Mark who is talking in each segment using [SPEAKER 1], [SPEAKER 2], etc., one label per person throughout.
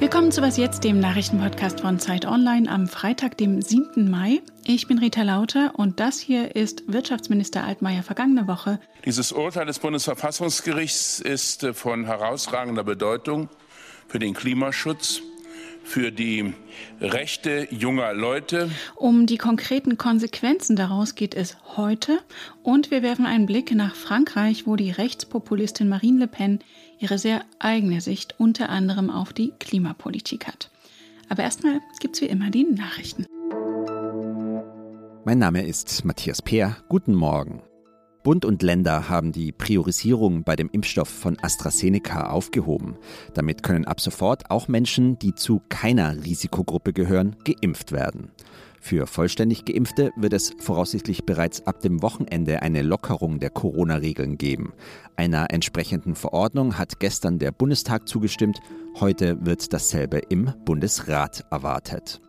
[SPEAKER 1] Willkommen zu Was Jetzt, dem Nachrichtenpodcast von Zeit Online am Freitag, dem 7. Mai. Ich bin Rita Lauter und das hier ist Wirtschaftsminister Altmaier vergangene Woche.
[SPEAKER 2] Dieses Urteil des Bundesverfassungsgerichts ist von herausragender Bedeutung für den Klimaschutz für die Rechte junger Leute.
[SPEAKER 1] Um die konkreten Konsequenzen daraus geht es heute und wir werfen einen Blick nach Frankreich, wo die Rechtspopulistin Marine Le Pen ihre sehr eigene Sicht unter anderem auf die Klimapolitik hat. Aber erstmal gibt es wie immer die Nachrichten.
[SPEAKER 3] Mein Name ist Matthias Peer. Guten Morgen. Bund und Länder haben die Priorisierung bei dem Impfstoff von AstraZeneca aufgehoben. Damit können ab sofort auch Menschen, die zu keiner Risikogruppe gehören, geimpft werden. Für vollständig Geimpfte wird es voraussichtlich bereits ab dem Wochenende eine Lockerung der Corona-Regeln geben. Einer entsprechenden Verordnung hat gestern der Bundestag zugestimmt. Heute wird dasselbe im Bundesrat erwartet.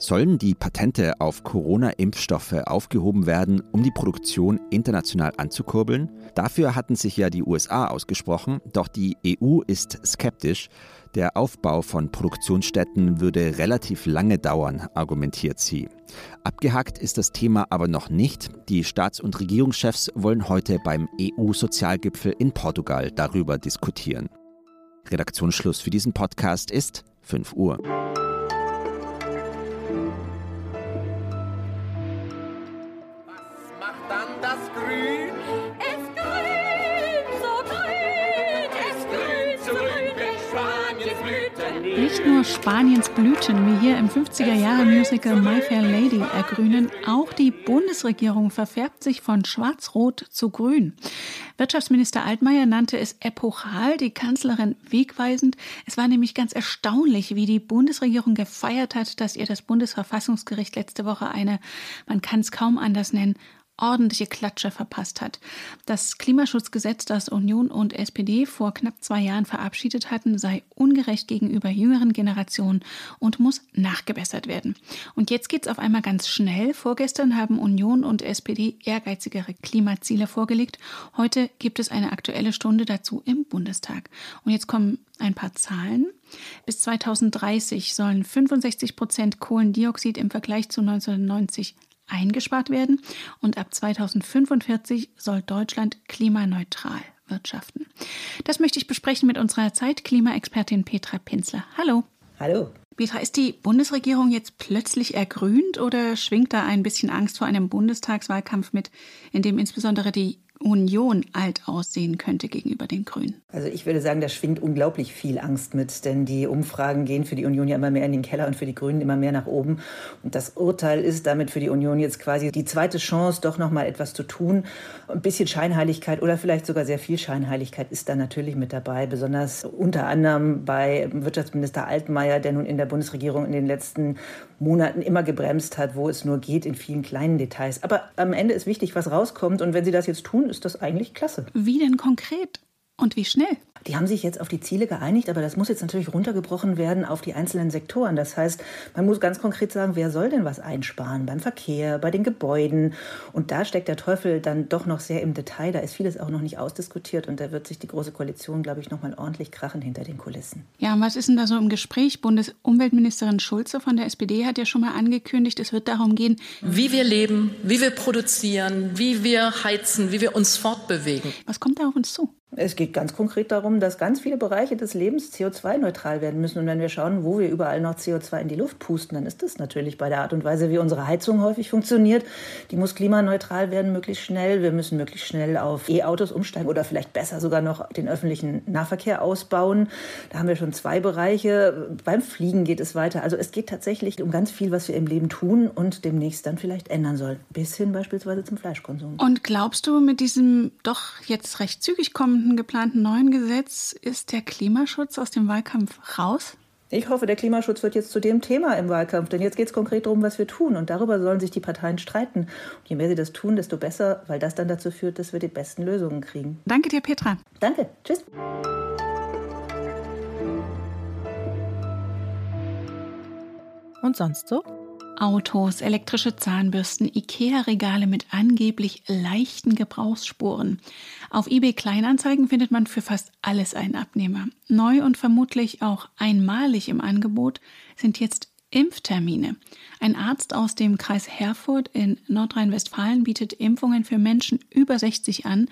[SPEAKER 3] Sollen die Patente auf Corona-Impfstoffe aufgehoben werden, um die Produktion international anzukurbeln? Dafür hatten sich ja die USA ausgesprochen, doch die EU ist skeptisch. Der Aufbau von Produktionsstätten würde relativ lange dauern, argumentiert sie. Abgehakt ist das Thema aber noch nicht. Die Staats- und Regierungschefs wollen heute beim EU-Sozialgipfel in Portugal darüber diskutieren. Redaktionsschluss für diesen Podcast ist 5 Uhr.
[SPEAKER 1] Nicht nur Spaniens Blüten wie hier im 50er-Jahre-Musical My Fair Lady ergrünen, auch die Bundesregierung verfärbt sich von schwarz-rot zu grün. Wirtschaftsminister Altmaier nannte es epochal, die Kanzlerin wegweisend. Es war nämlich ganz erstaunlich, wie die Bundesregierung gefeiert hat, dass ihr das Bundesverfassungsgericht letzte Woche eine, man kann es kaum anders nennen, ordentliche Klatsche verpasst hat. Das Klimaschutzgesetz, das Union und SPD vor knapp zwei Jahren verabschiedet hatten, sei ungerecht gegenüber jüngeren Generationen und muss nachgebessert werden. Und jetzt geht es auf einmal ganz schnell. Vorgestern haben Union und SPD ehrgeizigere Klimaziele vorgelegt. Heute gibt es eine aktuelle Stunde dazu im Bundestag. Und jetzt kommen ein paar Zahlen. Bis 2030 sollen 65 Prozent Kohlendioxid im Vergleich zu 1990 eingespart werden und ab 2045 soll Deutschland klimaneutral wirtschaften. Das möchte ich besprechen mit unserer Zeitklimaexpertin Petra Pinzler. Hallo.
[SPEAKER 4] Hallo.
[SPEAKER 1] Petra, ist die Bundesregierung jetzt plötzlich ergrünt oder schwingt da ein bisschen Angst vor einem Bundestagswahlkampf mit, in dem insbesondere die Union alt aussehen könnte gegenüber den Grünen?
[SPEAKER 4] Also ich würde sagen, da schwingt unglaublich viel Angst mit, denn die Umfragen gehen für die Union ja immer mehr in den Keller und für die Grünen immer mehr nach oben. Und das Urteil ist damit für die Union jetzt quasi die zweite Chance, doch noch etwas zu tun. Ein bisschen Scheinheiligkeit oder vielleicht sogar sehr viel Scheinheiligkeit ist da natürlich mit dabei, besonders unter anderem bei Wirtschaftsminister Altmaier, der nun in der Bundesregierung in den letzten Monaten immer gebremst hat, wo es nur geht, in vielen kleinen Details. Aber am Ende ist wichtig, was rauskommt. Und wenn Sie das jetzt tun, ist das eigentlich klasse.
[SPEAKER 1] Wie denn konkret? Und wie schnell?
[SPEAKER 4] Die haben sich jetzt auf die Ziele geeinigt, aber das muss jetzt natürlich runtergebrochen werden auf die einzelnen Sektoren. Das heißt, man muss ganz konkret sagen, wer soll denn was einsparen? Beim Verkehr, bei den Gebäuden. Und da steckt der Teufel dann doch noch sehr im Detail. Da ist vieles auch noch nicht ausdiskutiert und da wird sich die Große Koalition, glaube ich, noch mal ordentlich krachen hinter den Kulissen.
[SPEAKER 1] Ja, und was ist denn da so im Gespräch? Bundesumweltministerin Schulze von der SPD hat ja schon mal angekündigt, es wird darum gehen,
[SPEAKER 5] wie wir leben, wie wir produzieren, wie wir heizen, wie wir uns fortbewegen.
[SPEAKER 1] Was kommt da auf uns zu?
[SPEAKER 4] Es geht ganz konkret darum, dass ganz viele Bereiche des Lebens CO2-neutral werden müssen. Und wenn wir schauen, wo wir überall noch CO2 in die Luft pusten, dann ist das natürlich bei der Art und Weise, wie unsere Heizung häufig funktioniert. Die muss klimaneutral werden, möglichst schnell. Wir müssen möglichst schnell auf E-Autos umsteigen oder vielleicht besser sogar noch den öffentlichen Nahverkehr ausbauen. Da haben wir schon zwei Bereiche. Beim Fliegen geht es weiter. Also es geht tatsächlich um ganz viel, was wir im Leben tun und demnächst dann vielleicht ändern sollen. Bis hin beispielsweise zum Fleischkonsum.
[SPEAKER 1] Und glaubst du, mit diesem doch jetzt recht zügig kommenden kommenden geplanten neuen Gesetz ist der Klimaschutz aus dem Wahlkampf raus?
[SPEAKER 4] Ich hoffe, der Klimaschutz wird jetzt zu dem Thema im Wahlkampf, denn jetzt geht es konkret darum, was wir tun. Und darüber sollen sich die Parteien streiten. Und je mehr sie das tun, desto besser, weil das dann dazu führt, dass wir die besten Lösungen kriegen.
[SPEAKER 1] Danke dir, Petra.
[SPEAKER 4] Danke. Tschüss.
[SPEAKER 1] Und sonst so? Autos, elektrische Zahnbürsten, Ikea-Regale mit angeblich leichten Gebrauchsspuren. Auf eBay Kleinanzeigen findet man für fast alles einen Abnehmer. Neu und vermutlich auch einmalig im Angebot sind jetzt Impftermine. Ein Arzt aus dem Kreis Herford in Nordrhein-Westfalen bietet Impfungen für Menschen über 60 an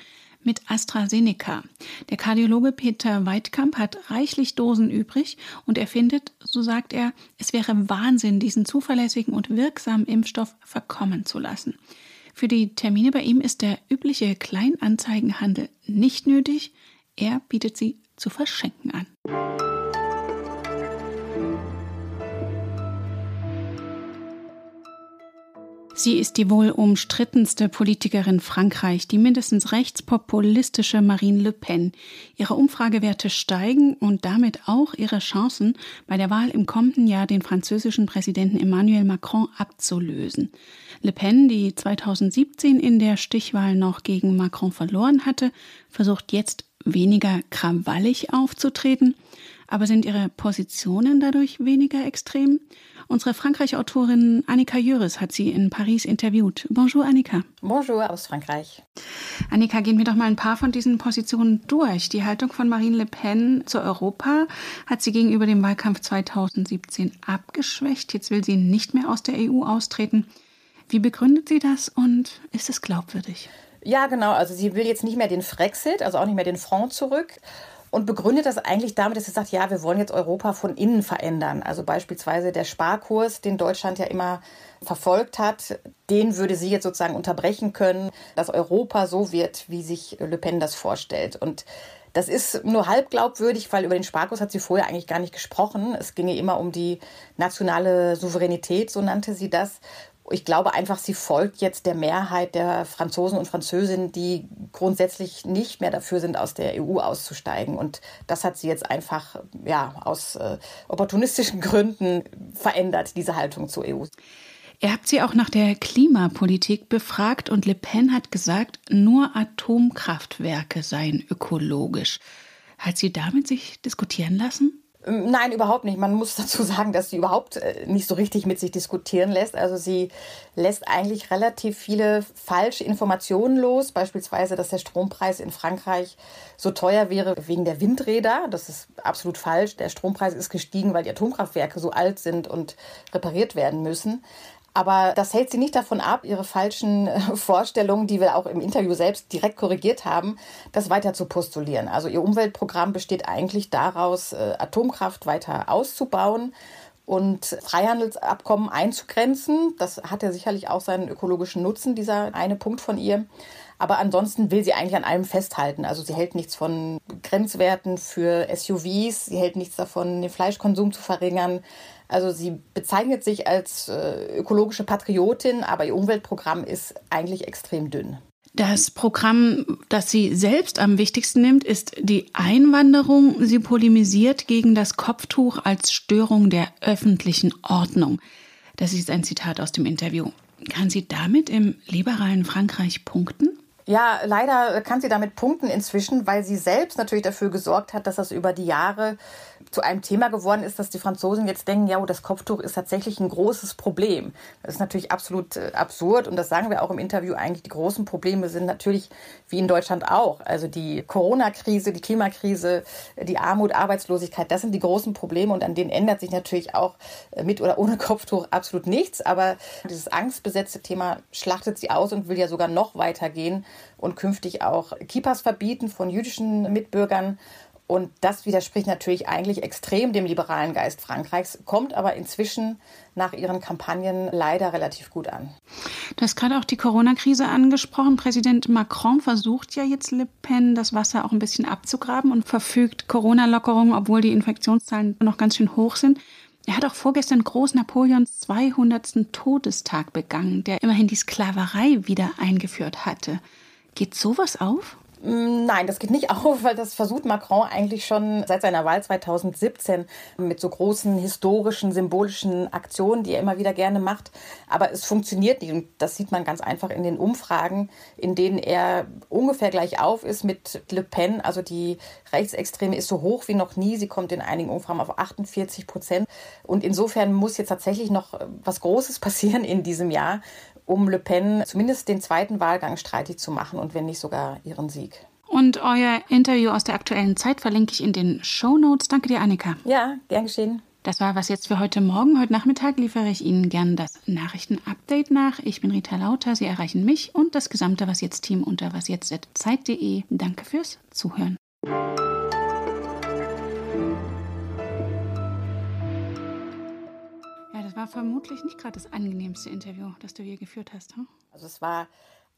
[SPEAKER 1] mit AstraZeneca. Der Kardiologe Peter Weidkamp hat reichlich Dosen übrig und er findet, so sagt er, es wäre Wahnsinn, diesen zuverlässigen und wirksamen Impfstoff verkommen zu lassen. Für die Termine bei ihm ist der übliche Kleinanzeigenhandel nicht nötig. Er bietet sie zu verschenken an. Sie ist die wohl umstrittenste Politikerin Frankreich, die mindestens rechtspopulistische Marine Le Pen. Ihre Umfragewerte steigen und damit auch ihre Chancen, bei der Wahl im kommenden Jahr den französischen Präsidenten Emmanuel Macron abzulösen. Le Pen, die 2017 in der Stichwahl noch gegen Macron verloren hatte, versucht jetzt weniger krawallig aufzutreten. Aber sind ihre Positionen dadurch weniger extrem? Unsere Frankreich-Autorin Annika Jöris hat sie in Paris interviewt. Bonjour, Annika.
[SPEAKER 6] Bonjour aus Frankreich.
[SPEAKER 1] Annika, gehen wir doch mal ein paar von diesen Positionen durch. Die Haltung von Marine Le Pen zu Europa hat sie gegenüber dem Wahlkampf 2017 abgeschwächt. Jetzt will sie nicht mehr aus der EU austreten. Wie begründet sie das und ist es glaubwürdig?
[SPEAKER 6] Ja, genau. Also sie will jetzt nicht mehr den Frexit, also auch nicht mehr den Front zurück und begründet das eigentlich damit, dass sie sagt, ja, wir wollen jetzt Europa von innen verändern. Also beispielsweise der Sparkurs, den Deutschland ja immer verfolgt hat, den würde sie jetzt sozusagen unterbrechen können, dass Europa so wird, wie sich Le Pen das vorstellt. Und das ist nur halb glaubwürdig, weil über den Sparkurs hat sie vorher eigentlich gar nicht gesprochen. Es ginge immer um die nationale Souveränität, so nannte sie das ich glaube einfach, sie folgt jetzt der Mehrheit der Franzosen und Französinnen, die grundsätzlich nicht mehr dafür sind, aus der EU auszusteigen. Und das hat sie jetzt einfach ja, aus äh, opportunistischen Gründen verändert, diese Haltung zur EU.
[SPEAKER 1] Ihr habt sie auch nach der Klimapolitik befragt und Le Pen hat gesagt, nur Atomkraftwerke seien ökologisch. Hat sie damit sich diskutieren lassen?
[SPEAKER 6] Nein, überhaupt nicht. Man muss dazu sagen, dass sie überhaupt äh, nicht so richtig mit sich diskutieren lässt. Also sie lässt eigentlich relativ viele falsche Informationen los. Beispielsweise, dass der Strompreis in Frankreich so teuer wäre wegen der Windräder. Das ist absolut falsch. Der Strompreis ist gestiegen, weil die Atomkraftwerke so alt sind und repariert werden müssen. Aber das hält sie nicht davon ab, ihre falschen äh, Vorstellungen, die wir auch im Interview selbst direkt korrigiert haben, das weiter zu postulieren. Also ihr Umweltprogramm besteht eigentlich daraus, äh, Atomkraft weiter auszubauen und Freihandelsabkommen einzugrenzen. Das hat ja sicherlich auch seinen ökologischen Nutzen, dieser eine Punkt von ihr. Aber ansonsten will sie eigentlich an allem festhalten. Also sie hält nichts von Grenzwerten für SUVs, sie hält nichts davon, den Fleischkonsum zu verringern. Also sie bezeichnet sich als äh, ökologische Patriotin, aber ihr Umweltprogramm ist eigentlich extrem dünn.
[SPEAKER 1] Das Programm, das sie selbst am wichtigsten nimmt, ist die Einwanderung. Sie polemisiert gegen das Kopftuch als Störung der öffentlichen Ordnung. Das ist ein Zitat aus dem Interview. Kann sie damit im liberalen Frankreich punkten?
[SPEAKER 6] Ja, leider kann sie damit punkten inzwischen, weil sie selbst natürlich dafür gesorgt hat, dass das über die Jahre zu einem Thema geworden ist, dass die Franzosen jetzt denken, ja, oh, das Kopftuch ist tatsächlich ein großes Problem. Das ist natürlich absolut äh, absurd und das sagen wir auch im Interview eigentlich. Die großen Probleme sind natürlich wie in Deutschland auch. Also die Corona-Krise, die Klimakrise, die Armut, Arbeitslosigkeit, das sind die großen Probleme und an denen ändert sich natürlich auch äh, mit oder ohne Kopftuch absolut nichts. Aber dieses angstbesetzte Thema schlachtet sie aus und will ja sogar noch weiter gehen und künftig auch Kippas verbieten von jüdischen Mitbürgern. Und das widerspricht natürlich eigentlich extrem dem liberalen Geist Frankreichs, kommt aber inzwischen nach ihren Kampagnen leider relativ gut an.
[SPEAKER 1] Du hast gerade auch die Corona-Krise angesprochen. Präsident Macron versucht ja jetzt Le Pen das Wasser auch ein bisschen abzugraben und verfügt Corona-Lockerungen, obwohl die Infektionszahlen noch ganz schön hoch sind. Er hat auch vorgestern Groß Napoleons 200. Todestag begangen, der immerhin die Sklaverei wieder eingeführt hatte. Geht sowas auf?
[SPEAKER 6] Mm, nein, das geht nicht auf, weil das versucht Macron eigentlich schon seit seiner Wahl 2017 mit so großen historischen, symbolischen Aktionen, die er immer wieder gerne macht. Aber es funktioniert nicht und das sieht man ganz einfach in den Umfragen, in denen er ungefähr gleich auf ist mit Le Pen. Also die Rechtsextreme ist so hoch wie noch nie. Sie kommt in einigen Umfragen auf 48 Prozent. Und insofern muss jetzt tatsächlich noch was Großes passieren in diesem Jahr, um Le Pen zumindest den zweiten Wahlgang streitig zu machen und wenn nicht sogar ihren Sieg.
[SPEAKER 1] Und euer Interview aus der aktuellen Zeit verlinke ich in den Show Notes. Danke dir, Annika.
[SPEAKER 6] Ja, gern geschehen.
[SPEAKER 1] Das war was jetzt für heute Morgen. Heute Nachmittag liefere ich Ihnen gern das Nachrichtenupdate nach. Ich bin Rita Lauter. Sie erreichen mich und das gesamte Was jetzt Team unter wasjetzt.zeit.de. Danke fürs Zuhören. War vermutlich nicht gerade das angenehmste Interview, das du je geführt hast. Hm?
[SPEAKER 6] Also es war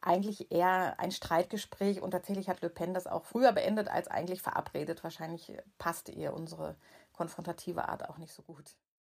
[SPEAKER 6] eigentlich eher ein Streitgespräch und tatsächlich hat Le Pen das auch früher beendet als eigentlich verabredet. Wahrscheinlich passte ihr unsere konfrontative Art auch nicht so gut.